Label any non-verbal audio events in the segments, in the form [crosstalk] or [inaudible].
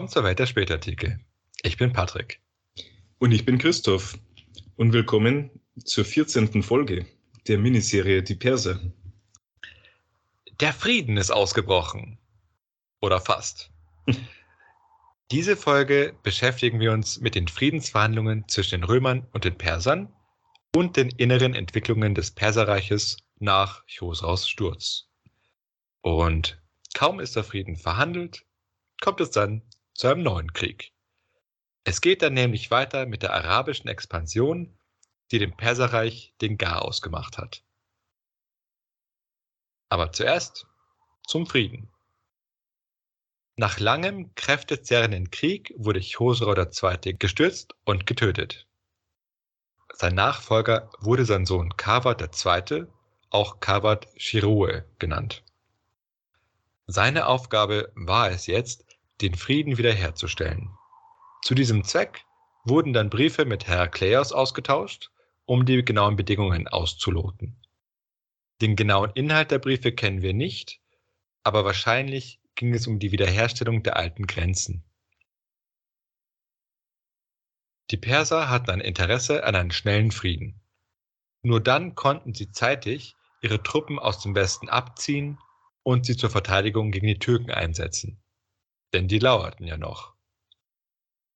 Willkommen zur Welt der Spätartikel. Ich bin Patrick. Und ich bin Christoph. Und willkommen zur 14. Folge der Miniserie Die Perser. Der Frieden ist ausgebrochen. Oder fast. [laughs] Diese Folge beschäftigen wir uns mit den Friedensverhandlungen zwischen den Römern und den Persern und den inneren Entwicklungen des Perserreiches nach Chosraus Sturz. Und kaum ist der Frieden verhandelt, kommt es dann zu einem neuen Krieg. Es geht dann nämlich weiter mit der arabischen Expansion, die dem Perserreich den Garaus gemacht hat. Aber zuerst zum Frieden. Nach langem, kräftezerrenden Krieg wurde Chosroe II. gestürzt und getötet. Sein Nachfolger wurde sein Sohn Kawad II., auch Kawad Shirue genannt. Seine Aufgabe war es jetzt, den Frieden wiederherzustellen. Zu diesem Zweck wurden dann Briefe mit Herakleios ausgetauscht, um die genauen Bedingungen auszuloten. Den genauen Inhalt der Briefe kennen wir nicht, aber wahrscheinlich ging es um die Wiederherstellung der alten Grenzen. Die Perser hatten ein Interesse an einem schnellen Frieden. Nur dann konnten sie zeitig ihre Truppen aus dem Westen abziehen und sie zur Verteidigung gegen die Türken einsetzen denn die lauerten ja noch.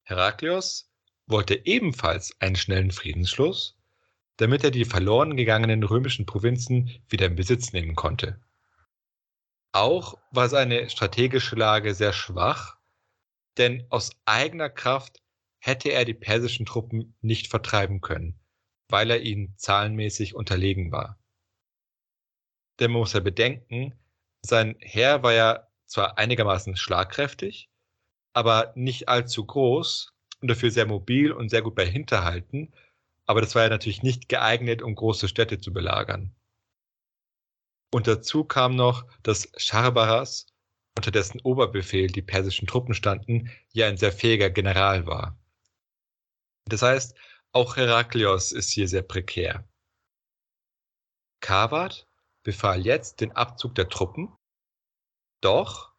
Heraklios wollte ebenfalls einen schnellen Friedensschluss, damit er die verloren gegangenen römischen Provinzen wieder in Besitz nehmen konnte. Auch war seine strategische Lage sehr schwach, denn aus eigener Kraft hätte er die persischen Truppen nicht vertreiben können, weil er ihnen zahlenmäßig unterlegen war. Denn man muss ja bedenken, sein Heer war ja zwar einigermaßen schlagkräftig, aber nicht allzu groß und dafür sehr mobil und sehr gut bei Hinterhalten. Aber das war ja natürlich nicht geeignet, um große Städte zu belagern. Und dazu kam noch, dass Scharbaras, unter dessen Oberbefehl die persischen Truppen standen, ja ein sehr fähiger General war. Das heißt, auch Heraklios ist hier sehr prekär. Kawad befahl jetzt den Abzug der Truppen doch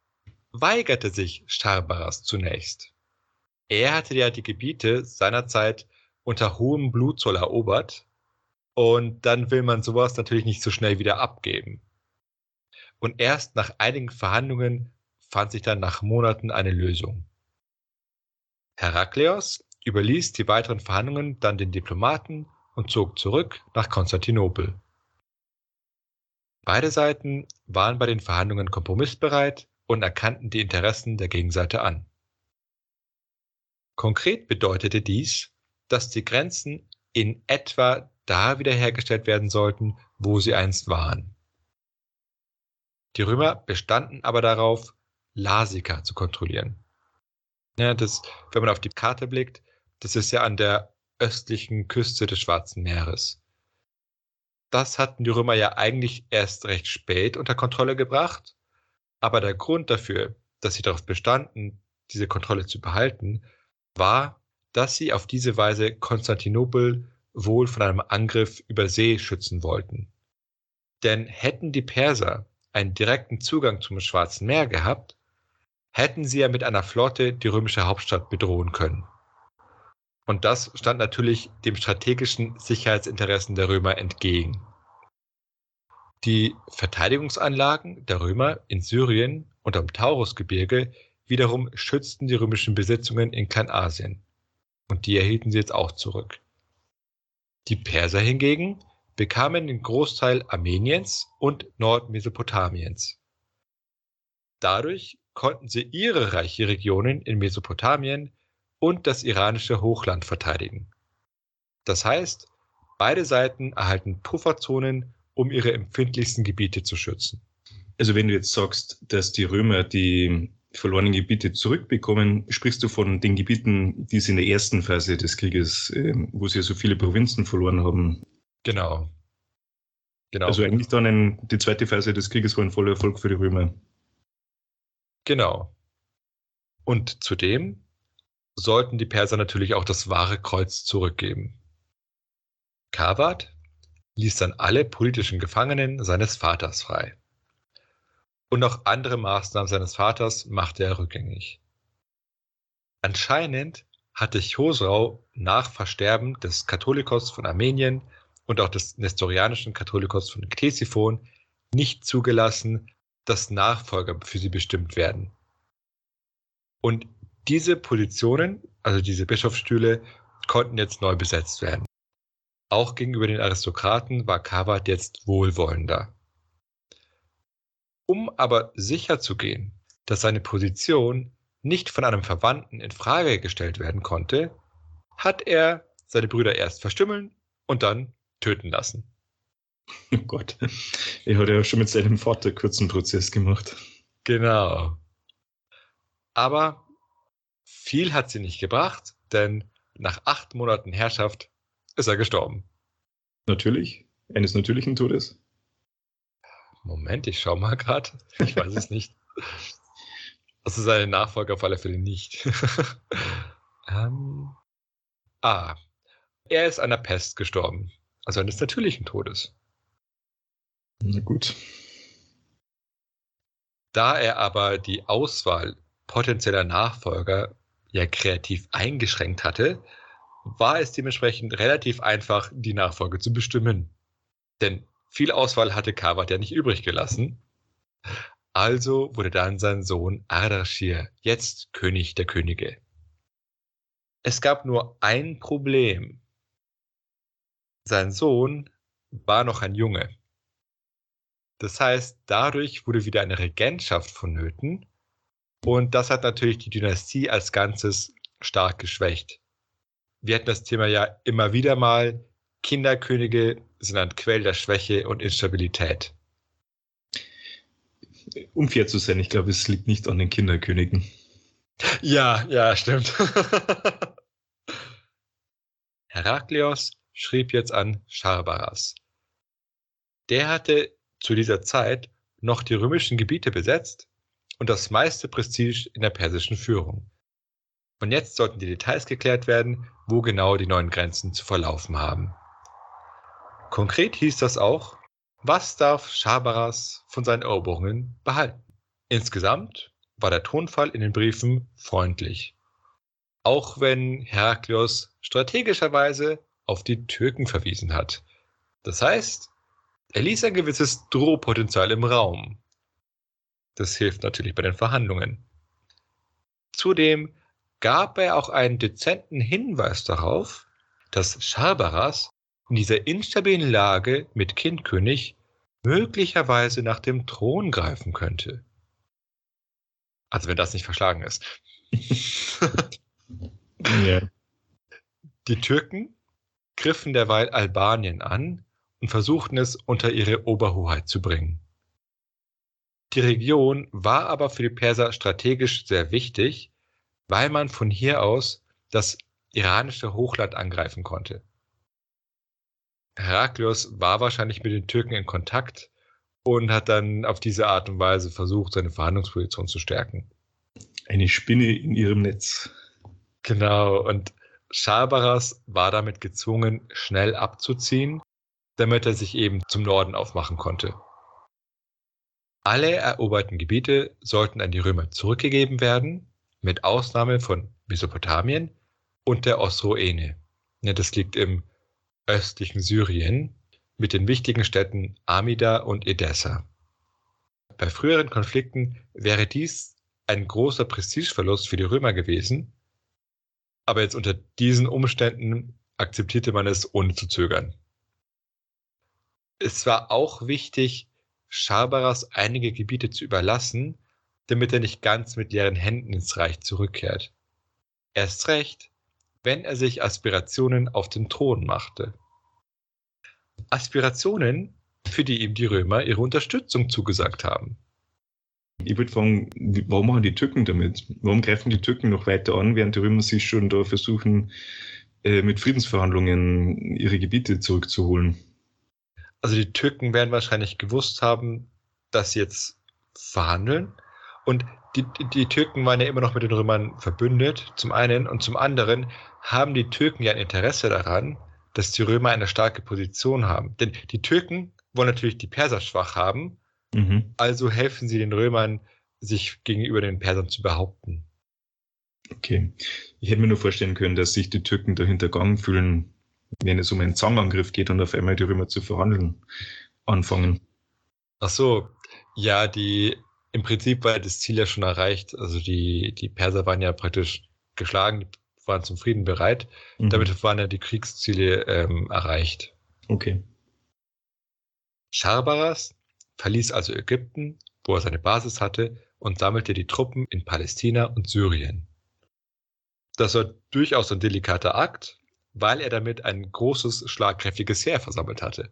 weigerte sich Starbaras zunächst. Er hatte ja die Gebiete seinerzeit unter hohem Blutzoll erobert und dann will man sowas natürlich nicht so schnell wieder abgeben. Und erst nach einigen Verhandlungen fand sich dann nach Monaten eine Lösung. Herakleos überließ die weiteren Verhandlungen dann den Diplomaten und zog zurück nach Konstantinopel. Beide Seiten waren bei den Verhandlungen kompromissbereit und erkannten die Interessen der Gegenseite an. Konkret bedeutete dies, dass die Grenzen in etwa da wiederhergestellt werden sollten, wo sie einst waren. Die Römer bestanden aber darauf, Lasika zu kontrollieren. Ja, das, wenn man auf die Karte blickt, das ist ja an der östlichen Küste des Schwarzen Meeres das hatten die Römer ja eigentlich erst recht spät unter Kontrolle gebracht. Aber der Grund dafür, dass sie darauf bestanden, diese Kontrolle zu behalten, war, dass sie auf diese Weise Konstantinopel wohl von einem Angriff über See schützen wollten. Denn hätten die Perser einen direkten Zugang zum Schwarzen Meer gehabt, hätten sie ja mit einer Flotte die römische Hauptstadt bedrohen können. Und das stand natürlich dem strategischen Sicherheitsinteressen der Römer entgegen. Die Verteidigungsanlagen der Römer in Syrien und am Taurusgebirge wiederum schützten die römischen Besitzungen in Kleinasien. Und die erhielten sie jetzt auch zurück. Die Perser hingegen bekamen den Großteil Armeniens und Nordmesopotamiens. Dadurch konnten sie ihre reiche Regionen in Mesopotamien und das iranische Hochland verteidigen. Das heißt, beide Seiten erhalten Pufferzonen, um ihre empfindlichsten Gebiete zu schützen. Also wenn du jetzt sagst, dass die Römer die verlorenen Gebiete zurückbekommen, sprichst du von den Gebieten, die sie in der ersten Phase des Krieges, ähm, wo sie so viele Provinzen verloren haben. Genau. Genau. Also eigentlich dann ein, die zweite Phase des Krieges war ein voller Erfolg für die Römer. Genau. Und zudem sollten die Perser natürlich auch das wahre Kreuz zurückgeben. Kawad ließ dann alle politischen Gefangenen seines Vaters frei. Und auch andere Maßnahmen seines Vaters machte er rückgängig. Anscheinend hatte Chosrau nach Versterben des Katholikos von Armenien und auch des nestorianischen Katholikos von Ktesiphon nicht zugelassen, dass Nachfolger für sie bestimmt werden. Und diese Positionen, also diese Bischofsstühle, konnten jetzt neu besetzt werden. Auch gegenüber den Aristokraten war Kavat jetzt wohlwollender. Um aber sicherzugehen, dass seine Position nicht von einem Verwandten in Frage gestellt werden konnte, hat er seine Brüder erst verstümmeln und dann töten lassen. Oh Gott, er hat ja schon mit seinem Vater kurzen Prozess gemacht. Genau. Aber viel hat sie nicht gebracht, denn nach acht Monaten Herrschaft ist er gestorben. Natürlich, eines natürlichen Todes. Moment, ich schau mal gerade. Ich weiß es nicht. Also seine Nachfolger auf alle Fälle nicht. [laughs] ähm, ah, er ist an der Pest gestorben. Also eines natürlichen Todes. Na gut. Da er aber die Auswahl potenzieller Nachfolger ja kreativ eingeschränkt hatte, war es dementsprechend relativ einfach, die Nachfolge zu bestimmen. Denn viel Auswahl hatte Kavat ja nicht übrig gelassen. Also wurde dann sein Sohn Ardashir jetzt König der Könige. Es gab nur ein Problem. Sein Sohn war noch ein Junge. Das heißt, dadurch wurde wieder eine Regentschaft vonnöten und das hat natürlich die Dynastie als Ganzes stark geschwächt. Wir hatten das Thema ja immer wieder mal. Kinderkönige sind ein Quell der Schwäche und Instabilität um fair zu sein, ich glaube, es liegt nicht an den Kinderkönigen. Ja, ja, stimmt. [laughs] Herakleos schrieb jetzt an Scharbaras. Der hatte zu dieser Zeit noch die römischen Gebiete besetzt und das meiste Prestige in der persischen Führung. Und jetzt sollten die Details geklärt werden, wo genau die neuen Grenzen zu verlaufen haben. Konkret hieß das auch, was darf Schabaras von seinen Eroberungen behalten? Insgesamt war der Tonfall in den Briefen freundlich. Auch wenn Heraklios strategischerweise auf die Türken verwiesen hat. Das heißt, er ließ ein gewisses Drohpotenzial im Raum. Das hilft natürlich bei den Verhandlungen. Zudem gab er auch einen dezenten Hinweis darauf, dass Schabaras in dieser instabilen Lage mit Kindkönig möglicherweise nach dem Thron greifen könnte. Also wenn das nicht verschlagen ist. [laughs] ja. Die Türken griffen derweil Albanien an und versuchten es unter ihre Oberhoheit zu bringen. Die Region war aber für die Perser strategisch sehr wichtig, weil man von hier aus das iranische Hochland angreifen konnte. Heraklios war wahrscheinlich mit den Türken in Kontakt und hat dann auf diese Art und Weise versucht, seine Verhandlungsposition zu stärken. Eine Spinne in ihrem Netz. Genau, und Schabaras war damit gezwungen, schnell abzuziehen, damit er sich eben zum Norden aufmachen konnte. Alle eroberten Gebiete sollten an die Römer zurückgegeben werden, mit Ausnahme von Mesopotamien und der Osroene. Das liegt im östlichen Syrien mit den wichtigen Städten Amida und Edessa. Bei früheren Konflikten wäre dies ein großer Prestigeverlust für die Römer gewesen, aber jetzt unter diesen Umständen akzeptierte man es ohne zu zögern. Es war auch wichtig, Schabaras einige Gebiete zu überlassen, damit er nicht ganz mit leeren Händen ins Reich zurückkehrt. Erst recht, wenn er sich Aspirationen auf den Thron machte. Aspirationen, für die ihm die Römer ihre Unterstützung zugesagt haben. Ich würde fragen, warum machen die Türken damit? Warum greifen die Türken noch weiter an, während die Römer sich schon da versuchen, äh, mit Friedensverhandlungen ihre Gebiete zurückzuholen? Also die Türken werden wahrscheinlich gewusst haben, dass sie jetzt verhandeln und die, die, die, Türken waren ja immer noch mit den Römern verbündet, zum einen, und zum anderen haben die Türken ja ein Interesse daran, dass die Römer eine starke Position haben. Denn die Türken wollen natürlich die Perser schwach haben, mhm. also helfen sie den Römern, sich gegenüber den Persern zu behaupten. Okay. Ich hätte mir nur vorstellen können, dass sich die Türken dahinter gegangen fühlen, wenn es um einen Zangangriff geht und auf einmal darüber zu verhandeln anfangen. Ach so, ja, die im Prinzip war das Ziel ja schon erreicht. Also die, die Perser waren ja praktisch geschlagen, waren zum Frieden bereit. Mhm. Damit waren ja die Kriegsziele ähm, erreicht. Okay. Scharbaras verließ also Ägypten, wo er seine Basis hatte, und sammelte die Truppen in Palästina und Syrien. Das war durchaus ein delikater Akt, weil er damit ein großes, schlagkräftiges Heer versammelt hatte.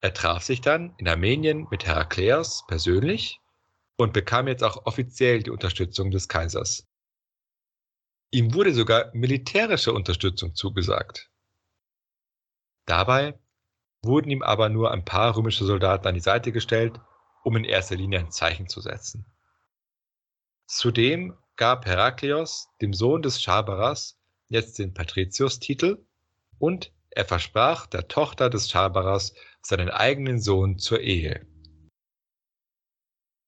Er traf sich dann in Armenien mit Herakleos persönlich und bekam jetzt auch offiziell die Unterstützung des Kaisers. Ihm wurde sogar militärische Unterstützung zugesagt. Dabei wurden ihm aber nur ein paar römische Soldaten an die Seite gestellt, um in erster Linie ein Zeichen zu setzen. Zudem gab Herakleios dem Sohn des Schabaras jetzt den Patricius-Titel und er versprach der Tochter des Schabaras seinen eigenen Sohn zur Ehe.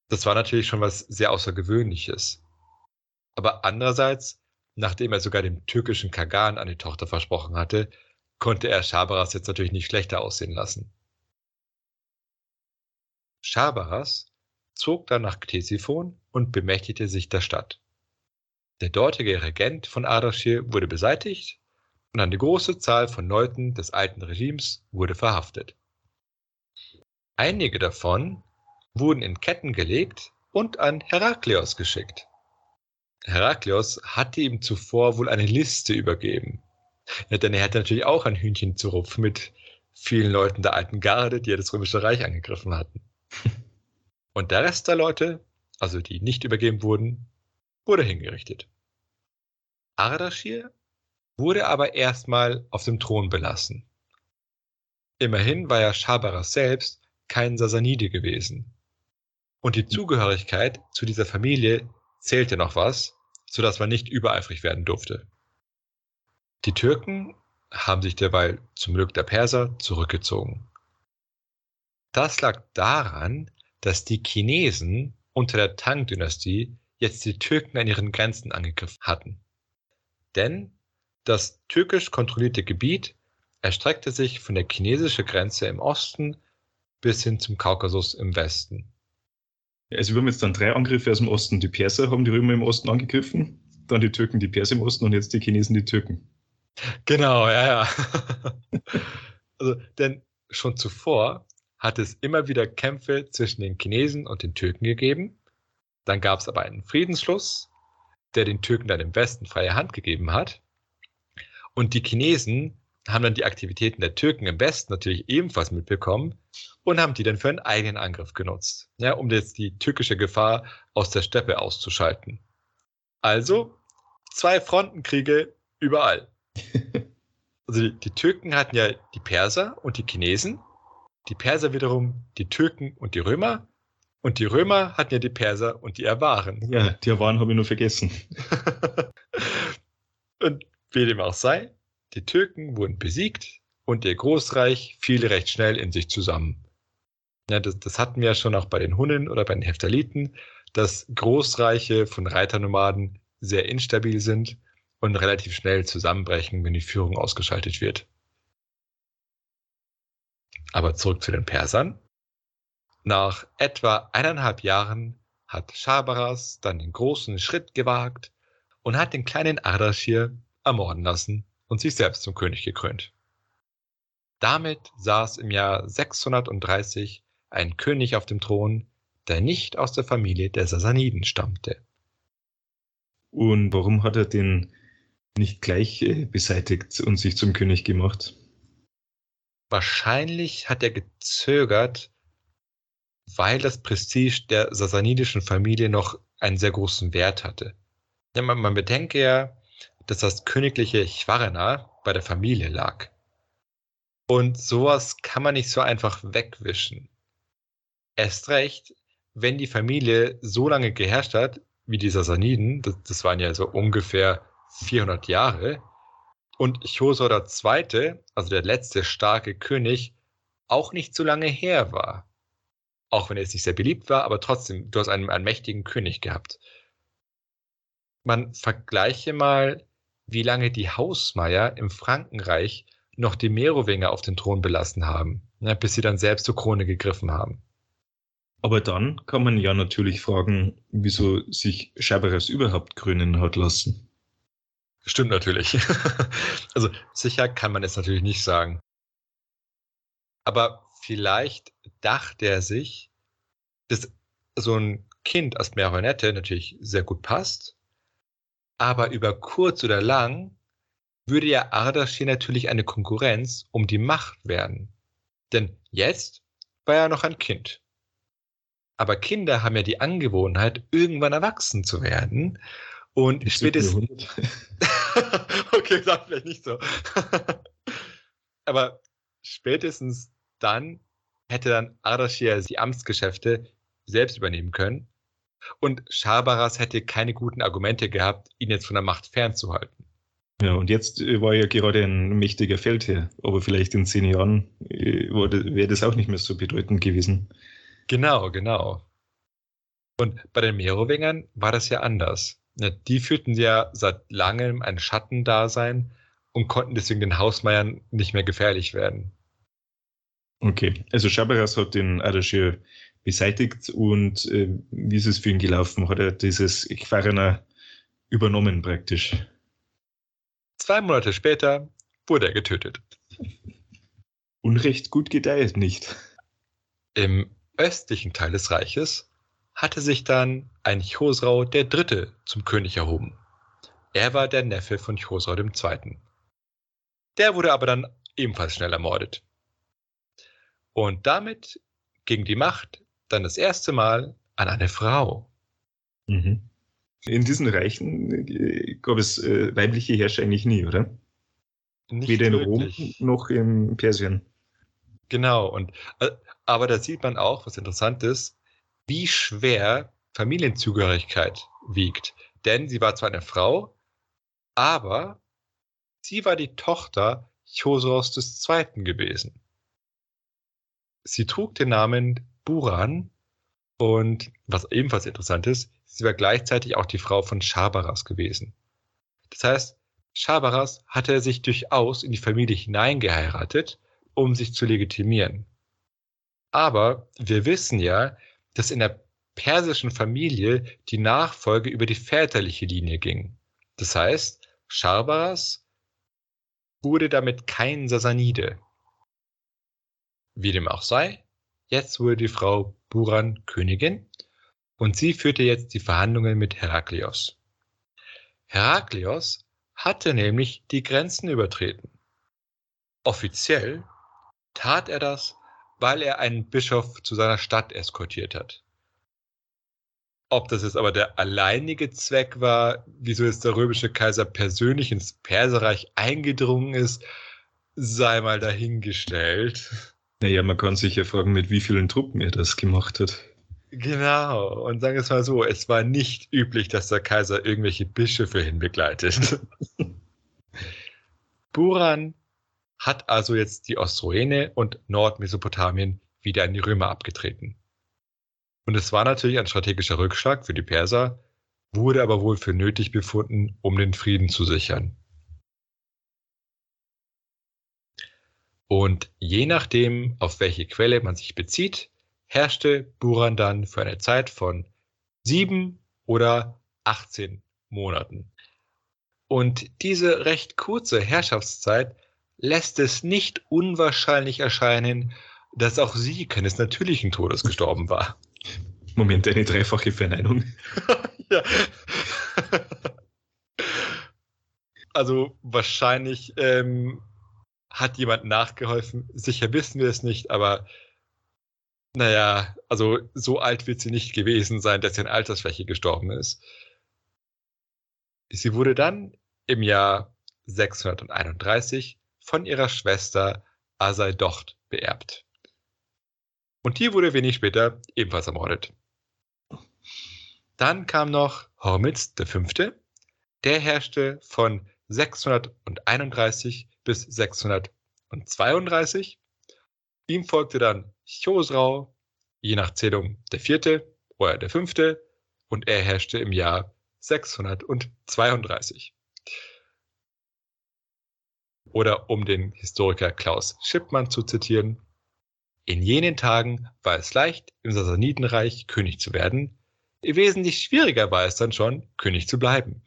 Das war natürlich schon was sehr Außergewöhnliches. Aber andererseits, nachdem er sogar dem türkischen Kagan eine Tochter versprochen hatte, konnte er Schabaras jetzt natürlich nicht schlechter aussehen lassen. Schabaras zog dann nach Ktesiphon und bemächtigte sich der Stadt. Der dortige Regent von Ardaschir wurde beseitigt und eine große Zahl von Leuten des alten Regimes wurde verhaftet. Einige davon wurden in Ketten gelegt und an Herakleos geschickt. Herakleos hatte ihm zuvor wohl eine Liste übergeben. Ja, denn er hatte natürlich auch ein Hühnchen zu Rupf mit vielen Leuten der alten Garde, die ja das Römische Reich angegriffen hatten. [laughs] Und der Rest der Leute, also die nicht übergeben wurden, wurde hingerichtet. Ardaschir wurde aber erstmal auf dem Thron belassen. Immerhin war ja Schabaras selbst kein Sasanide gewesen. Und die Zugehörigkeit zu dieser Familie zählte noch was, sodass man nicht übereifrig werden durfte. Die Türken haben sich derweil zum Glück der Perser zurückgezogen. Das lag daran, dass die Chinesen unter der Tang-Dynastie jetzt die Türken an ihren Grenzen angegriffen hatten. Denn das türkisch kontrollierte Gebiet erstreckte sich von der chinesischen Grenze im Osten bis hin zum Kaukasus im Westen. Also wir haben jetzt dann drei Angriffe aus dem Osten. Die Perser haben die Römer im Osten angegriffen, dann die Türken die Perser im Osten und jetzt die Chinesen die Türken. Genau, ja, ja. [laughs] also, denn schon zuvor hat es immer wieder Kämpfe zwischen den Chinesen und den Türken gegeben. Dann gab es aber einen Friedensschluss, der den Türken dann im Westen freie Hand gegeben hat. Und die Chinesen haben dann die Aktivitäten der Türken im Westen natürlich ebenfalls mitbekommen und haben die dann für einen eigenen Angriff genutzt, ja, um jetzt die türkische Gefahr aus der Steppe auszuschalten. Also zwei Frontenkriege überall. [laughs] Also die, die Türken hatten ja die Perser und die Chinesen, die Perser wiederum die Türken und die Römer und die Römer hatten ja die Perser und die Awaren. Ja, die Awaren habe ich nur vergessen. [laughs] und wie dem auch sei, die Türken wurden besiegt und ihr Großreich fiel recht schnell in sich zusammen. Ja, das, das hatten wir ja schon auch bei den Hunnen oder bei den Heftaliten, dass Großreiche von Reiternomaden sehr instabil sind und relativ schnell zusammenbrechen, wenn die Führung ausgeschaltet wird. Aber zurück zu den Persern. Nach etwa eineinhalb Jahren hat Schabaras dann den großen Schritt gewagt und hat den kleinen Ardaschir ermorden lassen und sich selbst zum König gekrönt. Damit saß im Jahr 630 ein König auf dem Thron, der nicht aus der Familie der Sasaniden stammte. Und warum hat er den nicht gleich äh, beseitigt und sich zum König gemacht? Wahrscheinlich hat er gezögert, weil das Prestige der sasanidischen Familie noch einen sehr großen Wert hatte. Ja, man, man bedenke ja, dass das königliche Chwarena bei der Familie lag. Und sowas kann man nicht so einfach wegwischen. Erst recht, wenn die Familie so lange geherrscht hat, wie die Sasaniden, das, das waren ja so ungefähr 400 Jahre, und Chosor II., also der letzte starke König, auch nicht so lange her war. Auch wenn er jetzt nicht sehr beliebt war, aber trotzdem, du hast einen, einen mächtigen König gehabt. man vergleiche mal, wie lange die Hausmeier im Frankenreich noch die Merowinger auf den Thron belassen haben, ne, bis sie dann selbst zur Krone gegriffen haben. Aber dann kann man ja natürlich fragen, wieso sich Schaberers überhaupt krönen hat lassen. Stimmt natürlich. [laughs] also sicher kann man es natürlich nicht sagen. Aber vielleicht dachte er sich, dass so ein Kind als Marionette natürlich sehr gut passt, aber über kurz oder lang würde ja Ardashir natürlich eine Konkurrenz um die Macht werden. Denn jetzt war er noch ein Kind. Aber Kinder haben ja die Angewohnheit, irgendwann erwachsen zu werden. Und spätestens. [laughs] okay, sag vielleicht nicht so. [laughs] Aber spätestens dann hätte dann Ardashir die Amtsgeschäfte selbst übernehmen können. Und Schabaras hätte keine guten Argumente gehabt, ihn jetzt von der Macht fernzuhalten. Ja, und jetzt äh, war ja gerade ein mächtiger Feldherr, aber vielleicht in zehn Jahren wäre das auch nicht mehr so bedeutend gewesen. Genau, genau. Und bei den Merowingern war das ja anders. Die führten ja seit langem ein Schattendasein und konnten deswegen den Hausmeiern nicht mehr gefährlich werden. Okay, also Schabaras hat den Ardashir beseitigt und äh, wie ist es für ihn gelaufen? Hat er dieses Quarrener übernommen praktisch? Zwei Monate später wurde er getötet. [laughs] Unrecht gut gedeiht nicht. Im östlichen Teil des Reiches hatte sich dann ein Chosrau der Dritte zum König erhoben. Er war der Neffe von Chosrau II. Der wurde aber dann ebenfalls schnell ermordet. Und damit ging die Macht dann das erste Mal an eine Frau. Mhm. In diesen Reichen äh, gab es äh, weibliche Herrscher eigentlich nie, oder? Nicht Weder in wirklich. Rom noch in Persien. Genau, und äh, aber da sieht man auch, was interessant ist, wie schwer Familienzugehörigkeit wiegt. Denn sie war zwar eine Frau, aber sie war die Tochter Chosros II. gewesen. Sie trug den Namen Buran und was ebenfalls interessant ist, sie war gleichzeitig auch die Frau von Schabaras gewesen. Das heißt, Schabaras hatte sich durchaus in die Familie hineingeheiratet, um sich zu legitimieren. Aber wir wissen ja, dass in der persischen Familie die Nachfolge über die väterliche Linie ging. Das heißt, Schabaras wurde damit kein Sasanide. Wie dem auch sei, jetzt wurde die Frau Buran Königin und sie führte jetzt die Verhandlungen mit Heraklios. Heraklios hatte nämlich die Grenzen übertreten. Offiziell tat er das, weil er einen Bischof zu seiner Stadt eskortiert hat. Ob das jetzt aber der alleinige Zweck war, wieso jetzt der römische Kaiser persönlich ins Perserreich eingedrungen ist, sei mal dahingestellt. Naja, man kann sich ja fragen, mit wie vielen Truppen er das gemacht hat. Genau, und sagen wir es mal so, es war nicht üblich, dass der Kaiser irgendwelche Bischöfe hinbegleitet. [laughs] Buran hat also jetzt die Ostroene und Nordmesopotamien wieder an die Römer abgetreten. Und es war natürlich ein strategischer Rückschlag für die Perser, wurde aber wohl für nötig befunden, um den Frieden zu sichern. Und je nachdem, auf welche Quelle man sich bezieht, herrschte Buran dann für eine Zeit von sieben oder 18 Monaten. Und diese recht kurze Herrschaftszeit lässt es nicht unwahrscheinlich erscheinen, dass auch sie keines natürlichen Todes gestorben war. Moment, eine dreifache Verneinung. [laughs] ja. also wahrscheinlich ähm, hat jemand nachgeholfen. Sicher wissen wir es nicht, aber naja, also so alt wird sie nicht gewesen sein, dass sie an Altersschwäche gestorben ist. Sie wurde dann im Jahr 631 von ihrer Schwester Asaidocht beerbt. Und die wurde wenig später ebenfalls ermordet. Dann kam noch Hormizd V., der herrschte von 631 bis 632. Ihm folgte dann Chosrau, je nach Zählung der vierte oder der fünfte, und er herrschte im Jahr 632. Oder um den Historiker Klaus Schippmann zu zitieren, in jenen Tagen war es leicht, im Sassanidenreich König zu werden. Wesentlich schwieriger war es dann schon, König zu bleiben.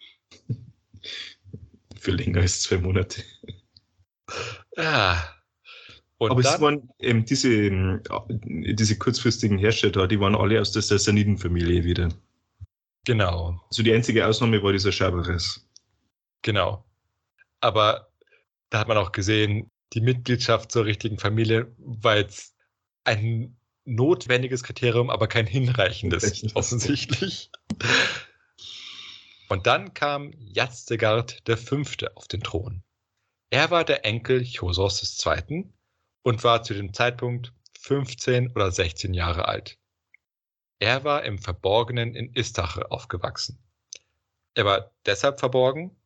[laughs] Für länger als zwei Monate. Ah. Und Aber dann, es waren ähm, diese, ähm, diese kurzfristigen Herrscher die waren alle aus der Sassanidenfamilie wieder. genau, Also die einzige Ausnahme war dieser Schaberes. genau. Aber da hat man auch gesehen, die Mitgliedschaft zur richtigen Familie war jetzt ein notwendiges Kriterium, aber kein hinreichendes, offensichtlich. Und dann kam Jazdegard V. auf den Thron. Er war der Enkel Chosros II. und war zu dem Zeitpunkt 15 oder 16 Jahre alt. Er war im Verborgenen in Istache aufgewachsen. Er war deshalb verborgen,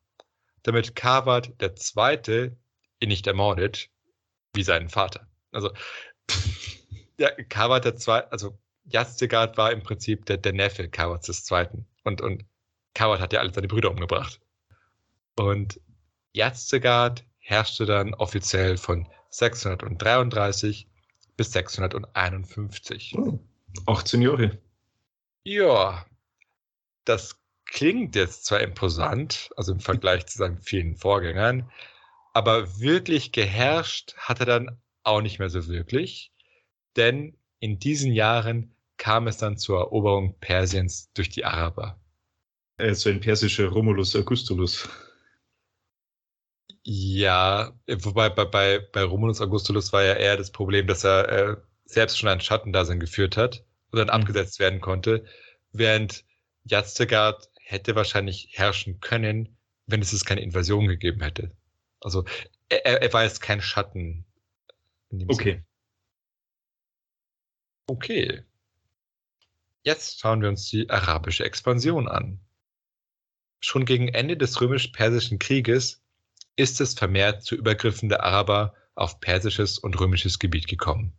damit Kawad II. ihn nicht ermordet, wie seinen Vater. Also, [laughs] ja, Kawad II., also Jazdegard war im Prinzip der, der Neffe Kawads II. Und, und Kawad hat ja alle seine Brüder umgebracht. Und Jazdegard herrschte dann offiziell von 633 bis 651. Oh, 18 Jahre. Ja, das klingt jetzt zwar imposant, also im Vergleich zu seinen vielen Vorgängern, aber wirklich geherrscht hat er dann auch nicht mehr so wirklich, denn in diesen Jahren kam es dann zur Eroberung Persiens durch die Araber. Äh, so ein persischer Romulus Augustulus. Ja, wobei bei, bei, bei Romulus Augustulus war ja eher das Problem, dass er äh, selbst schon ein Schattendasein geführt hat und dann Mhm. abgesetzt werden konnte, während Jazdegard hätte wahrscheinlich herrschen können, wenn es keine Invasion gegeben hätte. Also er, er- war jetzt kein Schatten. in dem Okay. Sinne. Okay. Jetzt schauen wir uns die arabische Expansion an. Schon gegen Ende des römisch-persischen Krieges ist es vermehrt zu Übergriffen der Araber auf persisches und römisches Gebiet gekommen.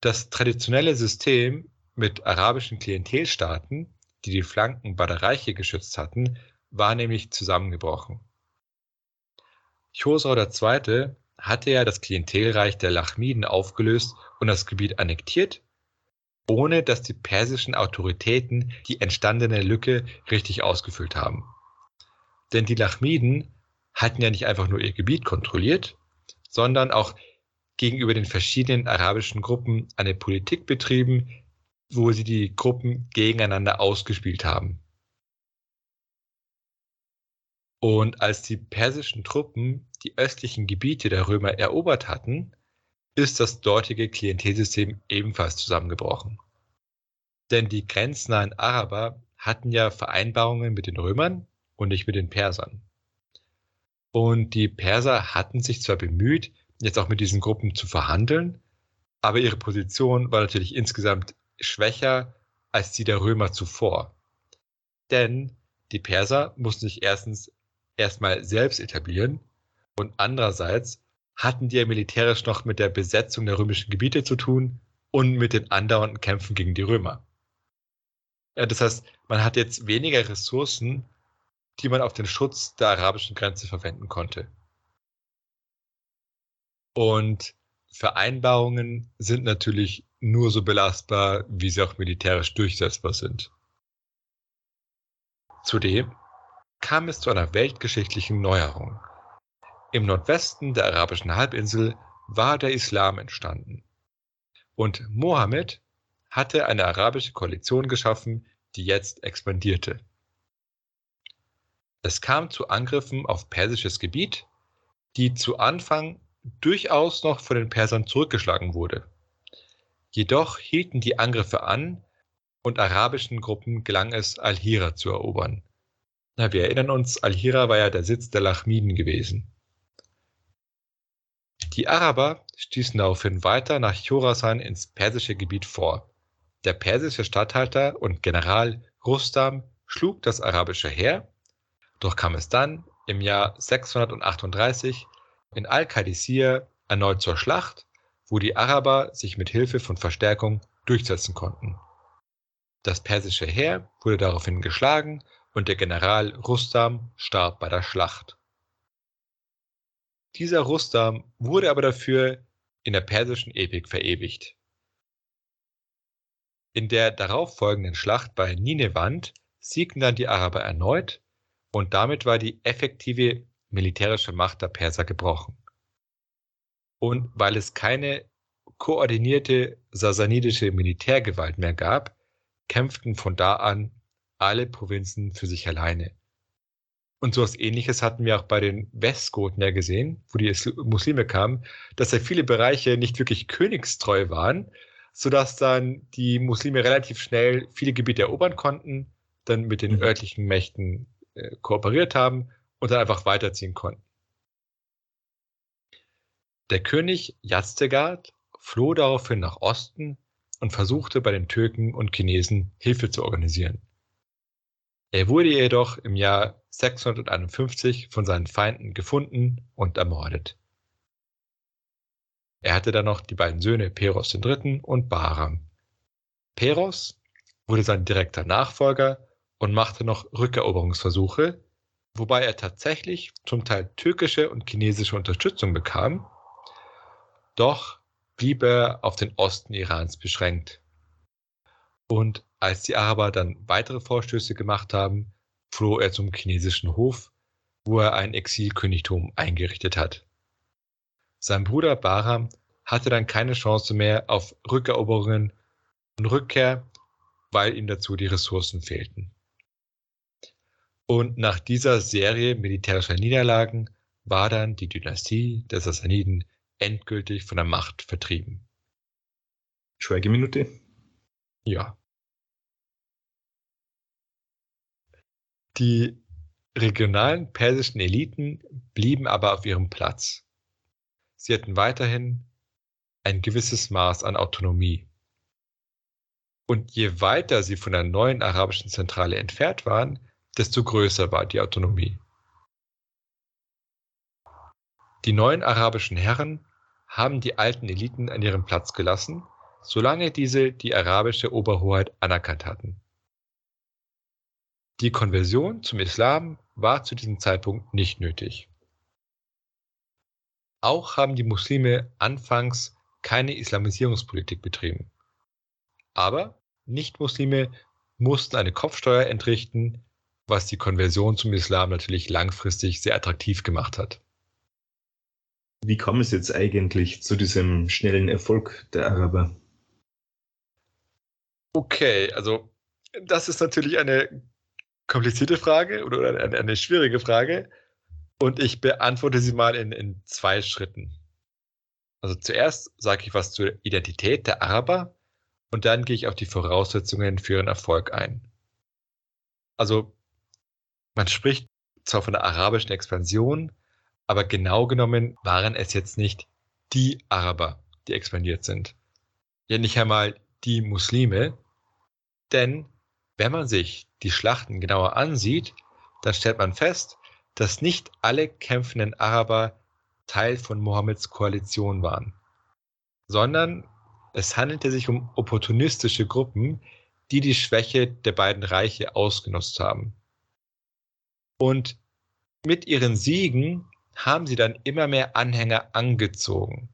Das traditionelle System mit arabischen Klientelstaaten, die die Flanken beider Reiche geschützt hatten, war nämlich zusammengebrochen. Chosrau II. hatte ja das Klientelreich der Lachmiden aufgelöst und das Gebiet annektiert, ohne dass die persischen Autoritäten die entstandene Lücke richtig ausgefüllt haben. Denn die Lachmiden hatten ja nicht einfach nur ihr Gebiet kontrolliert, sondern auch gegenüber den verschiedenen arabischen Gruppen eine Politik betrieben, wo sie die Gruppen gegeneinander ausgespielt haben. Und als die persischen Truppen die östlichen Gebiete der Römer erobert hatten, ist das dortige Klientelsystem ebenfalls zusammengebrochen. Denn die grenznahen Araber hatten ja Vereinbarungen mit den Römern und nicht mit den Persern. Und die Perser hatten sich zwar bemüht, jetzt auch mit diesen Gruppen zu verhandeln, aber ihre Position war natürlich insgesamt schwächer als die der Römer zuvor. Denn die Perser mussten sich erstens erstmal selbst etablieren und andererseits hatten die ja militärisch noch mit der Besetzung der römischen Gebiete zu tun und mit den andauernden Kämpfen gegen die Römer. Ja, das heißt, man hat jetzt weniger Ressourcen, die man auf den Schutz der arabischen Grenze verwenden konnte. Und Vereinbarungen sind natürlich nur so belastbar, wie sie auch militärisch durchsetzbar sind. Zudem kam es zu einer weltgeschichtlichen Neuerung. Im Nordwesten der arabischen Halbinsel war der Islam entstanden. Und Mohammed hatte eine arabische Koalition geschaffen, die jetzt expandierte. Es kam zu Angriffen auf persisches Gebiet, die zu Anfang durchaus noch von den Persern zurückgeschlagen wurde. Jedoch hielten die Angriffe an und arabischen Gruppen gelang es, Al-Hira zu erobern. Na, wir erinnern uns, Al-Hira war ja der Sitz der Lachmiden gewesen. Die Araber stießen daraufhin weiter nach Chorasan ins persische Gebiet vor. Der persische Statthalter und General Rustam schlug das arabische Heer, doch kam es dann im Jahr 638 in Al-Qadisir erneut zur Schlacht, wo die Araber sich mit Hilfe von Verstärkung durchsetzen konnten. Das persische Heer wurde daraufhin geschlagen und der General Rustam starb bei der Schlacht. Dieser Rustam wurde aber dafür in der persischen Epik verewigt. In der darauffolgenden Schlacht bei Nineveh siegten dann die Araber erneut und damit war die effektive militärische Macht der Perser gebrochen. Und weil es keine koordinierte sasanidische Militärgewalt mehr gab, kämpften von da an alle Provinzen für sich alleine. Und so etwas ähnliches hatten wir auch bei den Westgoten ja gesehen, wo die Muslime kamen, dass ja viele Bereiche nicht wirklich königstreu waren, sodass dann die Muslime relativ schnell viele Gebiete erobern konnten, dann mit den mhm. örtlichen Mächten äh, kooperiert haben und dann einfach weiterziehen konnten. Der König Yazdegerd floh daraufhin nach Osten und versuchte bei den Türken und Chinesen Hilfe zu organisieren. Er wurde jedoch im Jahr 651 von seinen Feinden gefunden und ermordet. Er hatte dann noch die beiden Söhne Peros III. und Bahram. Peros wurde sein direkter Nachfolger und machte noch Rückeroberungsversuche, wobei er tatsächlich zum Teil türkische und chinesische Unterstützung bekam, doch blieb er auf den Osten Irans beschränkt. Und als die Araber dann weitere Vorstöße gemacht haben, floh er zum chinesischen Hof, wo er ein Exilkönigtum eingerichtet hat. Sein Bruder Bahram hatte dann keine Chance mehr auf Rückeroberungen und Rückkehr, weil ihm dazu die Ressourcen fehlten. Und nach dieser Serie militärischer Niederlagen war dann die Dynastie der Sassaniden endgültig von der Macht vertrieben. Schweigeminute? Ja. Die regionalen persischen Eliten blieben aber auf ihrem Platz. Sie hatten weiterhin ein gewisses Maß an Autonomie. Und je weiter sie von der neuen arabischen Zentrale entfernt waren, desto größer war die Autonomie. Die neuen arabischen Herren haben die alten Eliten an ihrem Platz gelassen, solange diese die arabische Oberhoheit anerkannt hatten. Die Konversion zum Islam war zu diesem Zeitpunkt nicht nötig. Auch haben die Muslime anfangs keine Islamisierungspolitik betrieben. Aber Nicht-Muslime mussten eine Kopfsteuer entrichten, was die Konversion zum Islam natürlich langfristig sehr attraktiv gemacht hat. Wie kam es jetzt eigentlich zu diesem schnellen Erfolg der Araber? Okay, also das ist natürlich eine komplizierte Frage oder eine, eine schwierige Frage. Und ich beantworte sie mal in, in zwei Schritten. Also zuerst sage ich was zur Identität der Araber und dann gehe ich auf die Voraussetzungen für ihren Erfolg ein. Also man spricht zwar von der arabischen Expansion, aber genau genommen waren es jetzt nicht die Araber, die expandiert sind. Ja, nicht einmal die Muslime, denn wenn man sich die Schlachten genauer ansieht, dann stellt man fest, dass nicht alle kämpfenden Araber Teil von Mohammeds Koalition waren, sondern es handelte sich um opportunistische Gruppen, die die Schwäche der beiden Reiche ausgenutzt haben. Und mit ihren Siegen haben sie dann immer mehr Anhänger angezogen.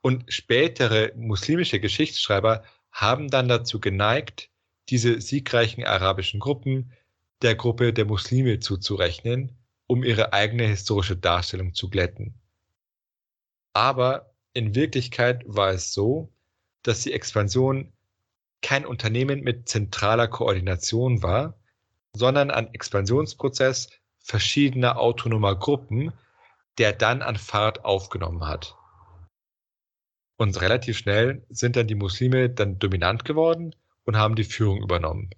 Und spätere muslimische Geschichtsschreiber haben dann dazu geneigt, diese siegreichen arabischen Gruppen der Gruppe der Muslime zuzurechnen, um ihre eigene historische Darstellung zu glätten. Aber in Wirklichkeit war es so, dass die Expansion kein Unternehmen mit zentraler Koordination war, sondern ein Expansionsprozess verschiedener autonomer Gruppen, der dann an Fahrt aufgenommen hat. Und relativ schnell sind dann die Muslime dann dominant geworden und haben die Führung übernommen.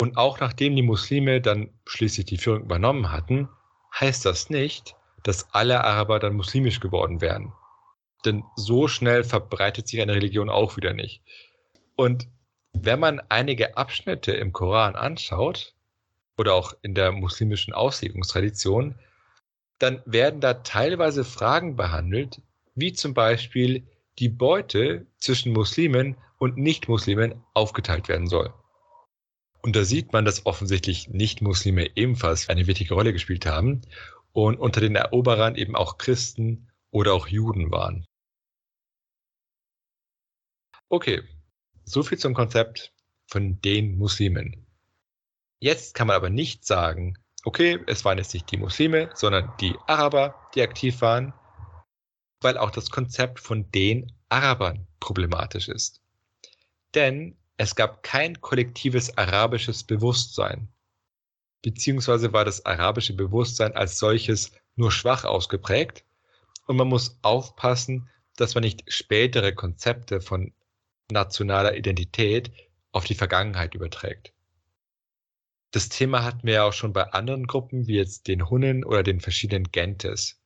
Und auch nachdem die Muslime dann schließlich die Führung übernommen hatten, heißt das nicht, dass alle Araber dann muslimisch geworden wären. Denn so schnell verbreitet sich eine Religion auch wieder nicht. Und wenn man einige Abschnitte im Koran anschaut, oder auch in der muslimischen Auslegungstradition, dann werden da teilweise Fragen behandelt, wie zum Beispiel die Beute zwischen Muslimen und Nicht-Muslimen aufgeteilt werden soll. Und da sieht man, dass offensichtlich Nicht-Muslime ebenfalls eine wichtige Rolle gespielt haben und unter den Eroberern eben auch Christen oder auch Juden waren. Okay, so viel zum Konzept von den Muslimen. Jetzt kann man aber nicht sagen, okay, es waren jetzt nicht die Muslime, sondern die Araber, die aktiv waren, weil auch das Konzept von den Arabern problematisch ist. Denn es gab kein kollektives arabisches Bewusstsein, beziehungsweise war das arabische Bewusstsein als solches nur schwach ausgeprägt und man muss aufpassen, dass man nicht spätere Konzepte von nationaler Identität auf die Vergangenheit überträgt. Das Thema hatten wir ja auch schon bei anderen Gruppen, wie jetzt den Hunnen oder den verschiedenen Gentes.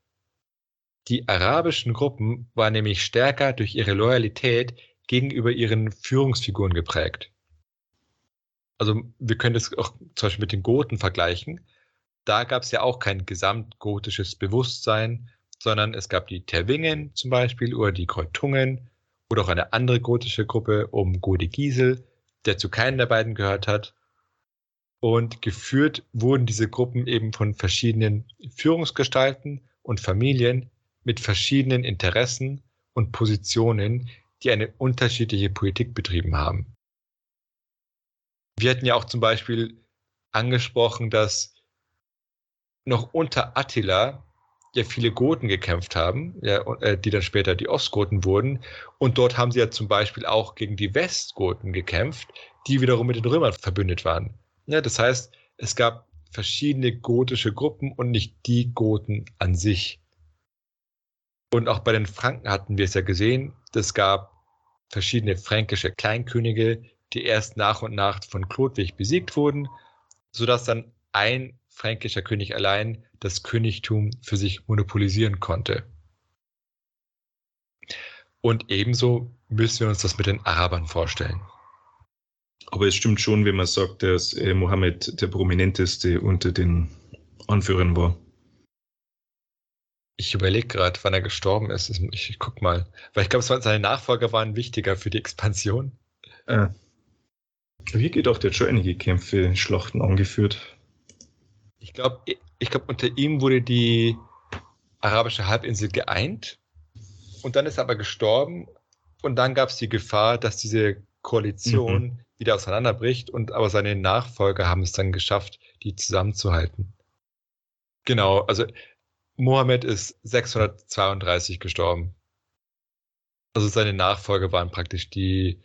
Die arabischen Gruppen waren nämlich stärker durch ihre Loyalität gegenüber ihren Führungsfiguren geprägt. Also wir können das auch zum Beispiel mit den Goten vergleichen. Da gab es ja auch kein gesamtgotisches Bewusstsein, sondern es gab die Terwingen zum Beispiel oder die Kreutungen oder auch eine andere gotische Gruppe um Gode Giesel, der zu keinen der beiden gehört hat. Und geführt wurden diese Gruppen eben von verschiedenen Führungsgestalten und Familien mit verschiedenen Interessen und Positionen, die eine unterschiedliche Politik betrieben haben. Wir hatten ja auch zum Beispiel angesprochen, dass noch unter Attila ja viele Goten gekämpft haben, ja, äh, die dann später die Ostgoten wurden. Und dort haben sie ja zum Beispiel auch gegen die Westgoten gekämpft, die wiederum mit den Römern verbündet waren. Ja, das heißt, es gab verschiedene gotische Gruppen und nicht die Goten an sich. Und auch bei den Franken hatten wir es ja gesehen, es gab verschiedene fränkische Kleinkönige, die erst nach und nach von Chlodwig besiegt wurden, sodass dann ein fränkischer König allein das Königtum für sich monopolisieren konnte. Und ebenso müssen wir uns das mit den Arabern vorstellen. Aber es stimmt schon, wenn man sagt, dass äh, Mohammed der prominenteste unter den Anführern war. Ich überlege gerade, wann er gestorben ist. Ich, ich guck mal. Weil ich glaube, seine Nachfolger waren wichtiger für die Expansion. Äh. Hier geht auch der schon einige Kämpfe, Schlachten angeführt. Ich glaube, ich glaube, unter ihm wurde die arabische Halbinsel geeint und dann ist er aber gestorben und dann gab es die Gefahr, dass diese Koalition mhm. wieder auseinanderbricht und aber seine Nachfolger haben es dann geschafft, die zusammenzuhalten. Genau, also Mohammed ist 632 gestorben. Also seine Nachfolger waren praktisch die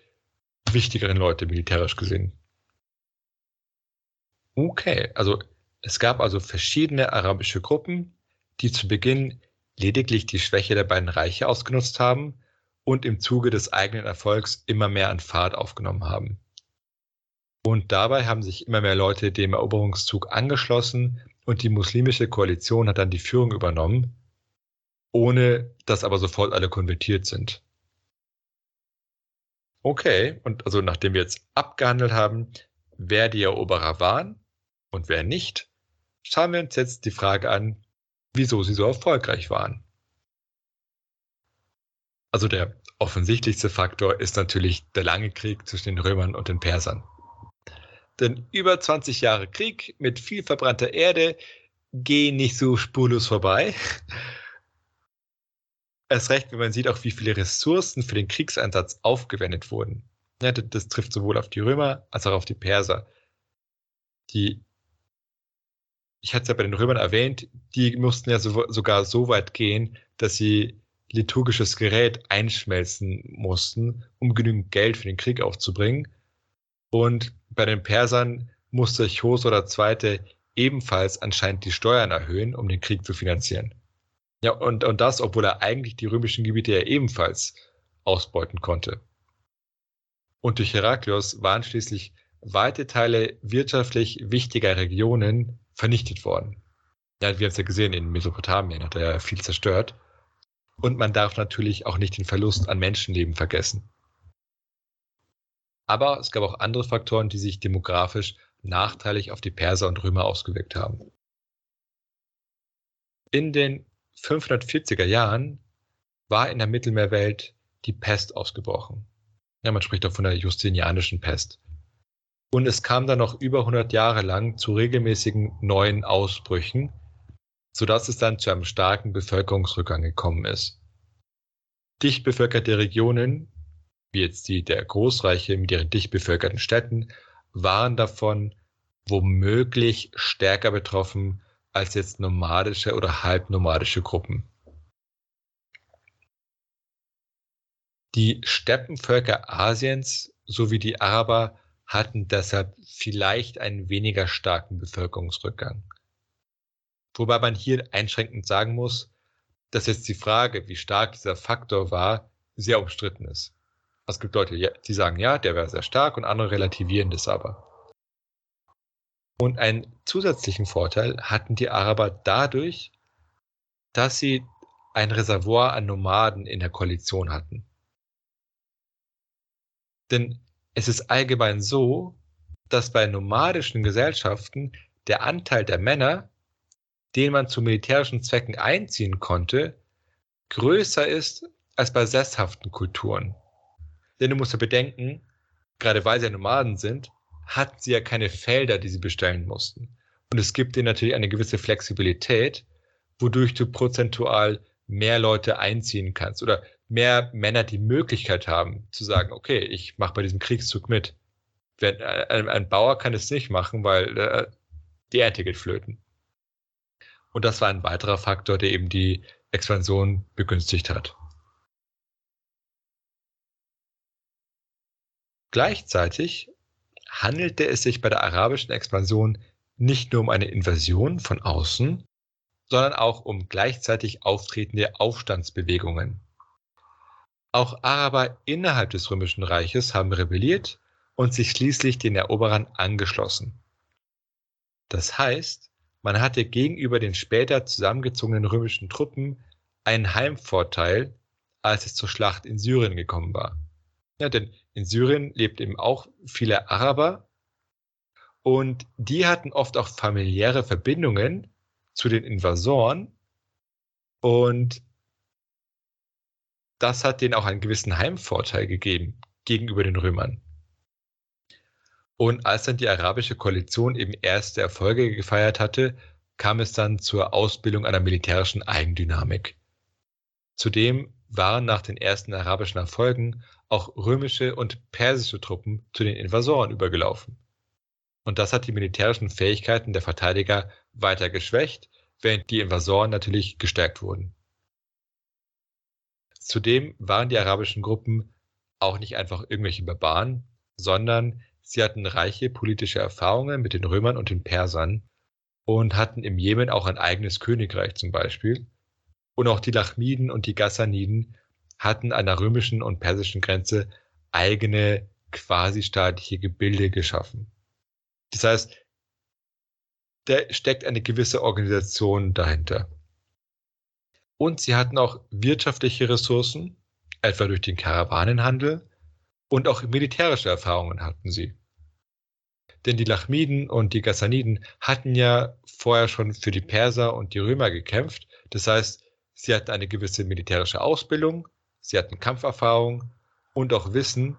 wichtigeren Leute militärisch gesehen. Okay, also es gab also verschiedene arabische Gruppen, die zu Beginn lediglich die Schwäche der beiden Reiche ausgenutzt haben und im Zuge des eigenen Erfolgs immer mehr an Fahrt aufgenommen haben. Und dabei haben sich immer mehr Leute dem Eroberungszug angeschlossen und die muslimische Koalition hat dann die Führung übernommen, ohne dass aber sofort alle konvertiert sind. Okay, und also nachdem wir jetzt abgehandelt haben, wer die Eroberer waren und wer nicht, schauen wir uns jetzt die Frage an, wieso sie so erfolgreich waren. Also der offensichtlichste Faktor ist natürlich der lange Krieg zwischen den Römern und den Persern. Denn über 20 Jahre Krieg mit viel verbrannter Erde gehen nicht so spurlos vorbei. Erst recht, wenn man sieht auch, wie viele Ressourcen für den Kriegseinsatz aufgewendet wurden. Ja, das, trifft sowohl auf die Römer als auch auf die Perser. Die ich hatte es ja bei den Römern erwähnt, die mussten ja so, sogar so weit gehen, dass sie liturgisches Gerät einschmelzen mussten, um genügend Geld für den Krieg aufzubringen. Und bei den Persern musste Chosor II. ebenfalls anscheinend die Steuern erhöhen, um den Krieg zu finanzieren. Ja, und, und das, obwohl er eigentlich die römischen Gebiete ja ebenfalls ausbeuten konnte. Und durch Heraklios waren schließlich weite Teile wirtschaftlich wichtiger Regionen vernichtet worden. Ja, wir haben es ja gesehen, in Mesopotamien hat er viel zerstört. Und man darf natürlich auch nicht den Verlust an Menschenleben vergessen. Aber es gab auch andere Faktoren, die sich demografisch nachteilig auf die Perser und Römer ausgewirkt haben. In den 540er Jahren war in der Mittelmeerwelt die Pest ausgebrochen. Ja, man spricht auch von der Justinianischen Pest. Und es kam dann noch über 100 Jahre lang zu regelmäßigen neuen Ausbrüchen, sodass es dann zu einem starken Bevölkerungsrückgang gekommen ist. Dicht bevölkerte Regionen, wie jetzt die der Großreiche mit ihren dicht bevölkerten Städten, waren davon womöglich stärker betroffen als jetzt nomadische oder halbnomadische Gruppen. Die Steppenvölker Asiens sowie die Araber hatten deshalb vielleicht einen weniger starken Bevölkerungsrückgang. Wobei man hier einschränkend sagen muss, dass jetzt die Frage, wie stark dieser Faktor war, sehr umstritten ist. Es gibt Leute, die sagen, ja, der wäre sehr stark und andere relativieren das aber. Und einen zusätzlichen Vorteil hatten die Araber dadurch, dass sie ein Reservoir an Nomaden in der Koalition hatten. Denn es ist allgemein so, dass bei nomadischen Gesellschaften der Anteil der Männer, den man zu militärischen Zwecken einziehen konnte, größer ist als bei sesshaften Kulturen. Denn du musst ja bedenken, gerade weil sie ja Nomaden sind, hatten sie ja keine Felder, die sie bestellen mussten. Und es gibt ihnen natürlich eine gewisse Flexibilität, wodurch du prozentual mehr Leute einziehen kannst oder mehr Männer die Möglichkeit haben zu sagen, okay, ich mache bei diesem Kriegszug mit. Ein, ein, Bauer kann es nicht machen, weil äh, die Ernte geht flöten. Und das war ein weiterer Faktor, der eben die Expansion begünstigt hat. Gleichzeitig handelte es sich bei der arabischen Expansion nicht nur um eine Invasion von außen, sondern auch um gleichzeitig auftretende Aufstandsbewegungen. Auch Araber innerhalb des Römischen Reiches haben rebelliert und sich schließlich den Eroberern angeschlossen. Das heißt, man hatte gegenüber den später zusammengezogenen römischen Truppen einen Heimvorteil, als es zur Schlacht in Syrien gekommen war. Ja, denn in Syrien lebt eben auch viele Araber und die hatten oft auch familiäre Verbindungen zu den Invasoren und das hat denen auch einen gewissen Heimvorteil gegeben gegenüber den Römern. Und als dann die arabische Koalition eben erste Erfolge gefeiert hatte, kam es dann zur Ausbildung einer militärischen Eigendynamik. Zudem waren nach den ersten arabischen Erfolgen auch römische und persische Truppen zu den Invasoren übergelaufen. Und das hat die militärischen Fähigkeiten der Verteidiger weiter geschwächt, während die Invasoren natürlich gestärkt wurden. Zudem waren die arabischen Gruppen auch nicht einfach irgendwelche Barbaren, sondern sie hatten reiche politische Erfahrungen mit den Römern und den Persern und hatten im Jemen auch ein eigenes Königreich zum Beispiel. Und auch die Lachmiden und die Gassaniden hatten an der römischen und persischen Grenze eigene quasi staatliche Gebilde geschaffen. Das heißt, da steckt eine gewisse Organisation dahinter. Und sie hatten auch wirtschaftliche Ressourcen, etwa durch den Karawanenhandel, und auch militärische Erfahrungen hatten sie. Denn die Lachmiden und die Gassaniden hatten ja vorher schon für die Perser und die Römer gekämpft. Das heißt, sie hatten eine gewisse militärische Ausbildung, sie hatten Kampferfahrung und auch Wissen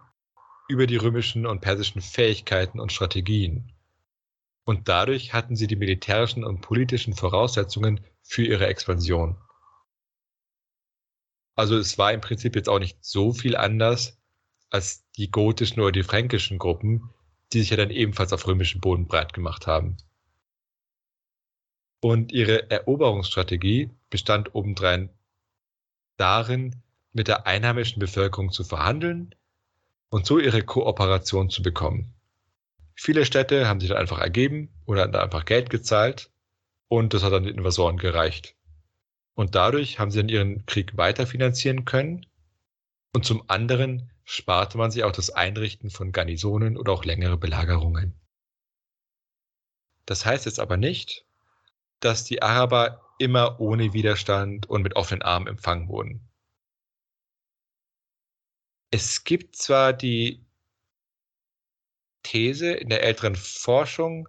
über die römischen und persischen Fähigkeiten und Strategien. Und dadurch hatten sie die militärischen und politischen Voraussetzungen für ihre Expansion. Also es war im Prinzip jetzt auch nicht so viel anders als die gotischen oder die fränkischen Gruppen, die sich ja dann ebenfalls auf römischem Boden breit gemacht haben. Und ihre Eroberungsstrategie bestand obendrein darin, mit der einheimischen Bevölkerung zu verhandeln und so ihre Kooperation zu bekommen. Viele Städte haben sich dann einfach ergeben oder dann einfach Geld gezahlt und das hat dann den Invasoren gereicht. Und dadurch haben sie dann ihren Krieg weiterfinanzieren können. Und zum anderen sparte man sich auch das Einrichten von Garnisonen oder auch längere Belagerungen. Das heißt jetzt aber nicht, dass die Araber immer ohne Widerstand und mit offenen Armen empfangen wurden. Es gibt zwar die These in der älteren Forschung,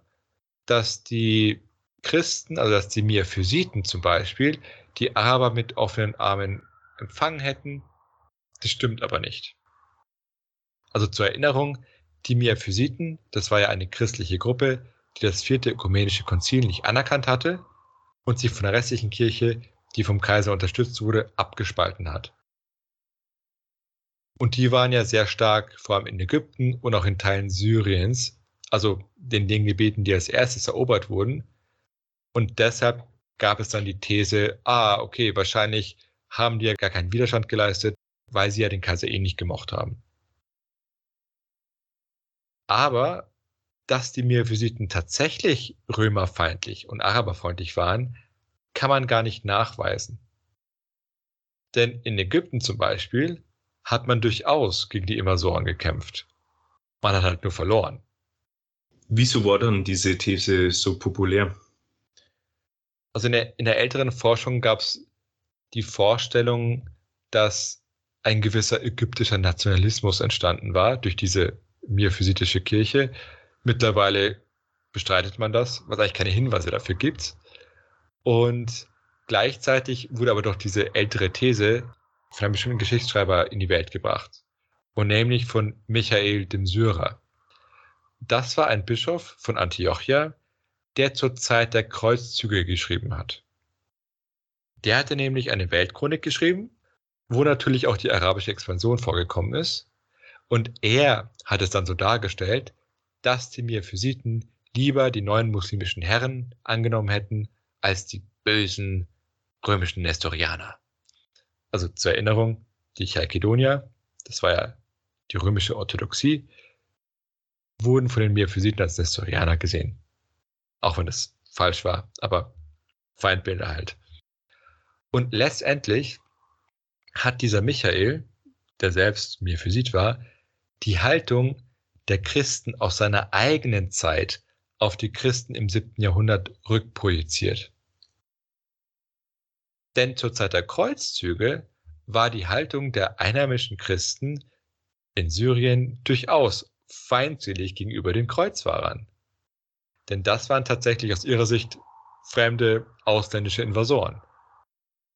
dass die Christen, also dass die Miaphysiten zum Beispiel, die Araber mit offenen Armen empfangen hätten. Das stimmt aber nicht. Also zur Erinnerung, Die Miaphysiten, das war ja eine christliche Gruppe, die das vierte ökumenische Konzil nicht anerkannt hatte und sich von der restlichen Kirche, die vom Kaiser unterstützt wurde, abgespalten hat. Und die waren ja sehr stark, vor allem in Ägypten und auch in Teilen Syriens, also in den Gebieten, die als erstes erobert wurden. Und deshalb gab es dann die These, ah, okay, wahrscheinlich haben die ja gar keinen Widerstand geleistet, weil sie ja den Kaiser eh nicht gemocht haben. Aber dass die Miaphysiten tatsächlich römerfeindlich und araberfreundlich waren, kann man gar nicht nachweisen. Denn in Ägypten zum Beispiel hat man durchaus gegen die Invasoren gekämpft. Man hat halt nur verloren. Wieso war dann diese These so populär? Also in der, in der älteren Forschung gab es die Vorstellung, dass ein gewisser ägyptischer Nationalismus entstanden war durch diese miaphysitische Kirche. Mittlerweile bestreitet man das, was eigentlich keine Hinweise dafür gibt. Und gleichzeitig wurde aber doch diese ältere These von einem bestimmten Geschichtsschreiber in die Welt gebracht. Und nämlich von Michael dem Syrer. Das war ein Bischof von Antiochia, der zur Zeit der Kreuzzüge geschrieben hat. Der hatte nämlich eine Weltchronik geschrieben, wo natürlich auch die arabische Expansion vorgekommen ist. Und er hat es dann so dargestellt, dass die Miaphysiten lieber die neuen muslimischen Herren angenommen hätten als die bösen römischen Nestorianer. Also zur Erinnerung, die Chalkedonier, das war ja die römische Orthodoxie, wurden von den Miaphysiten als Nestorianer gesehen. Auch wenn es falsch war, aber Feindbilder halt. Und letztendlich hat dieser Michael, der selbst Miaphysit war, die Haltung der Christen aus seiner eigenen Zeit auf die Christen im siebten Jahrhundert rückprojiziert. Denn zur Zeit der Kreuzzüge war die Haltung der einheimischen Christen in Syrien durchaus feindselig gegenüber den Kreuzfahrern. Denn das waren tatsächlich aus ihrer Sicht fremde ausländische Invasoren.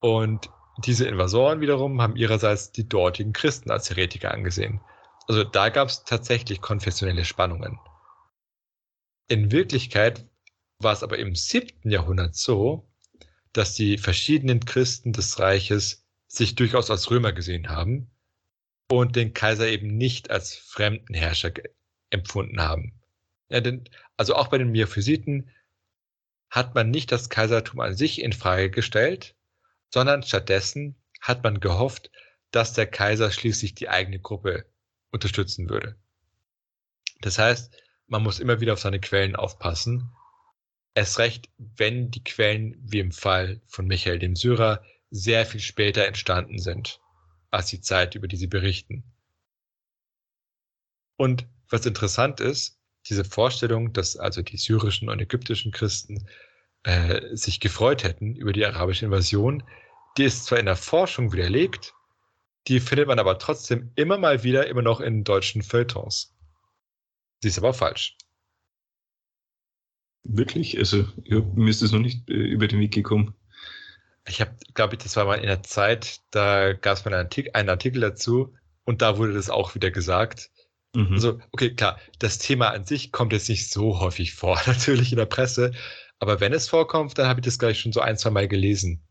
Und diese Invasoren wiederum haben ihrerseits die dortigen Christen als Heretiker angesehen. Also da gab es tatsächlich konfessionelle Spannungen. In Wirklichkeit war es aber im siebten Jahrhundert so, dass die verschiedenen Christen des Reiches sich durchaus als Römer gesehen haben und den Kaiser eben nicht als fremden Herrscher empfunden haben. Ja, denn, also auch bei den Miaphysiten hat man nicht das Kaisertum an sich in Frage gestellt, sondern stattdessen hat man gehofft, dass der Kaiser schließlich die eigene Gruppe unterstützen würde. Das heißt, man muss immer wieder auf seine Quellen aufpassen. Es recht, wenn die Quellen, wie im Fall von Michael dem Syrer, sehr viel später entstanden sind, als die Zeit, über die sie berichten. Und was interessant ist, diese Vorstellung, dass also die syrischen und ägyptischen Christen äh, sich gefreut hätten über die arabische Invasion, die ist zwar in der Forschung widerlegt, die findet man aber trotzdem immer mal wieder immer noch in deutschen Feuilletons. Sie ist aber falsch. Wirklich? Also, ja, mir ist das noch nicht äh, über den Weg gekommen. Ich habe, glaube ich, das war mal in der Zeit, da gab es mal einen Artikel, einen Artikel dazu und da wurde das auch wieder gesagt. Mhm. Also, okay, klar, das Thema an sich kommt jetzt nicht so häufig vor, [laughs] natürlich in der Presse, aber wenn es vorkommt, dann habe ich das gleich schon so ein, zwei Mal gelesen.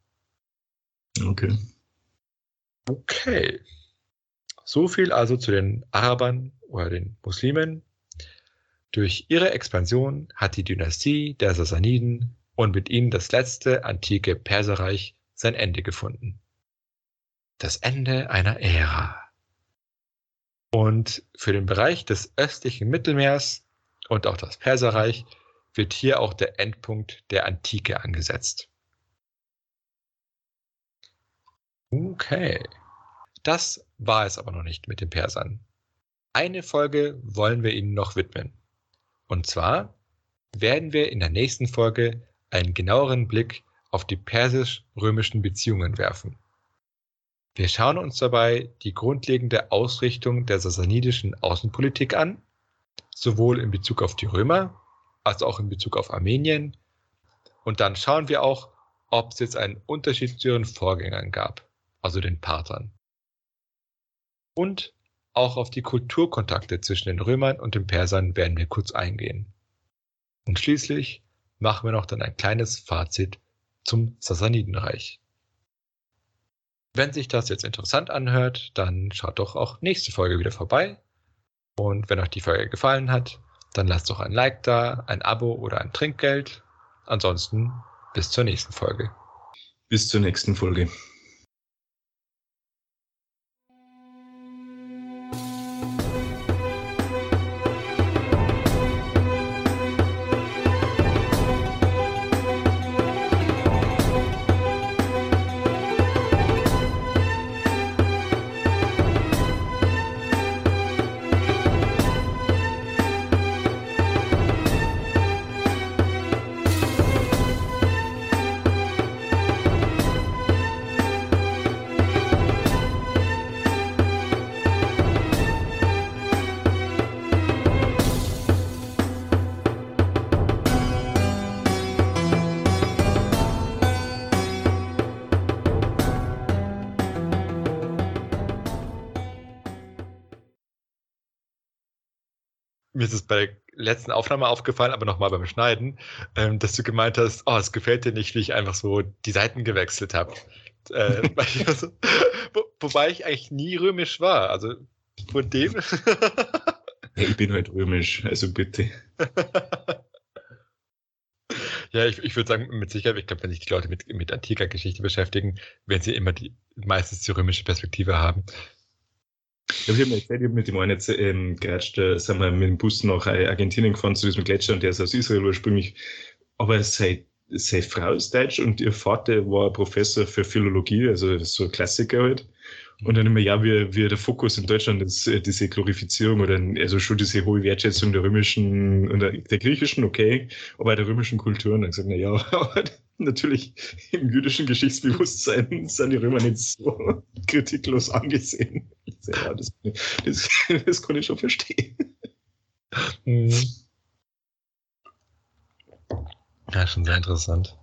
Okay. Okay. So viel also zu den Arabern oder den Muslimen. Durch ihre Expansion hat die Dynastie der Sassaniden und mit ihnen das letzte antike Perserreich sein Ende gefunden. Das Ende einer Ära. Und für den Bereich des östlichen Mittelmeers und auch das Perserreich wird hier auch der Endpunkt der Antike angesetzt. Okay. Das war es aber noch nicht mit den Persern. Eine Folge wollen wir ihnen noch widmen. Und zwar werden wir in der nächsten Folge einen genaueren Blick auf die persisch-römischen Beziehungen werfen. Wir schauen uns dabei die grundlegende Ausrichtung der sassanidischen Außenpolitik an, sowohl in Bezug auf die Römer als auch in Bezug auf Armenien. Und dann schauen wir auch, ob es jetzt einen Unterschied zu ihren Vorgängern gab also den Parthern. Und auch auf die Kulturkontakte zwischen den Römern und den Persern werden wir kurz eingehen. Und schließlich machen wir noch dann ein kleines Fazit zum Sassanidenreich. Wenn sich das jetzt interessant anhört, dann schaut doch auch nächste Folge wieder vorbei. Und wenn euch die Folge gefallen hat, dann lasst doch ein Like da, ein Abo oder ein Trinkgeld. Ansonsten bis zur nächsten Folge. Bis zur nächsten Folge. Mir ist es bei der letzten Aufnahme aufgefallen, aber nochmal beim Schneiden, ähm, dass du gemeint hast, oh, es gefällt dir nicht, wie ich einfach so die Seiten gewechselt habe. Äh, [laughs] also, wo, wobei ich eigentlich nie römisch war. Also von dem. [laughs] [laughs] hey, ich bin halt römisch, also bitte. ja, ich, ich würde sagen, mit Sicherheit, ich glaube, wenn sich die Leute mit, mit antiker Geschichte beschäftigen, werden sie immer die meistens die römische Perspektive haben. Ich habe mir erzählt, ich habe mit dem einen jetzt ähm, geratscht, da sind wir mit dem Bus nach Argentinien gefahren zu diesem Gletscher und der ist aus Israel ursprünglich. Aber seine, seine Frau ist deutsch und ihr Vater war Professor für Philologie, also so ein Klassiker halt. Und dann immer, ja, wie, wie der Fokus in Deutschland ist, äh, diese Glorifizierung oder also schon diese hohe Wertschätzung der römischen und der, der griechischen, okay, aber der römischen Kultur. Und dann gesagt, na ja, [laughs] natürlich im jüdischen Geschichtsbewusstsein sind die Römer nicht so [laughs] kritiklos angesehen. Ja, das, das, das kann ich schon verstehen. Mhm. Ja, schon sehr interessant.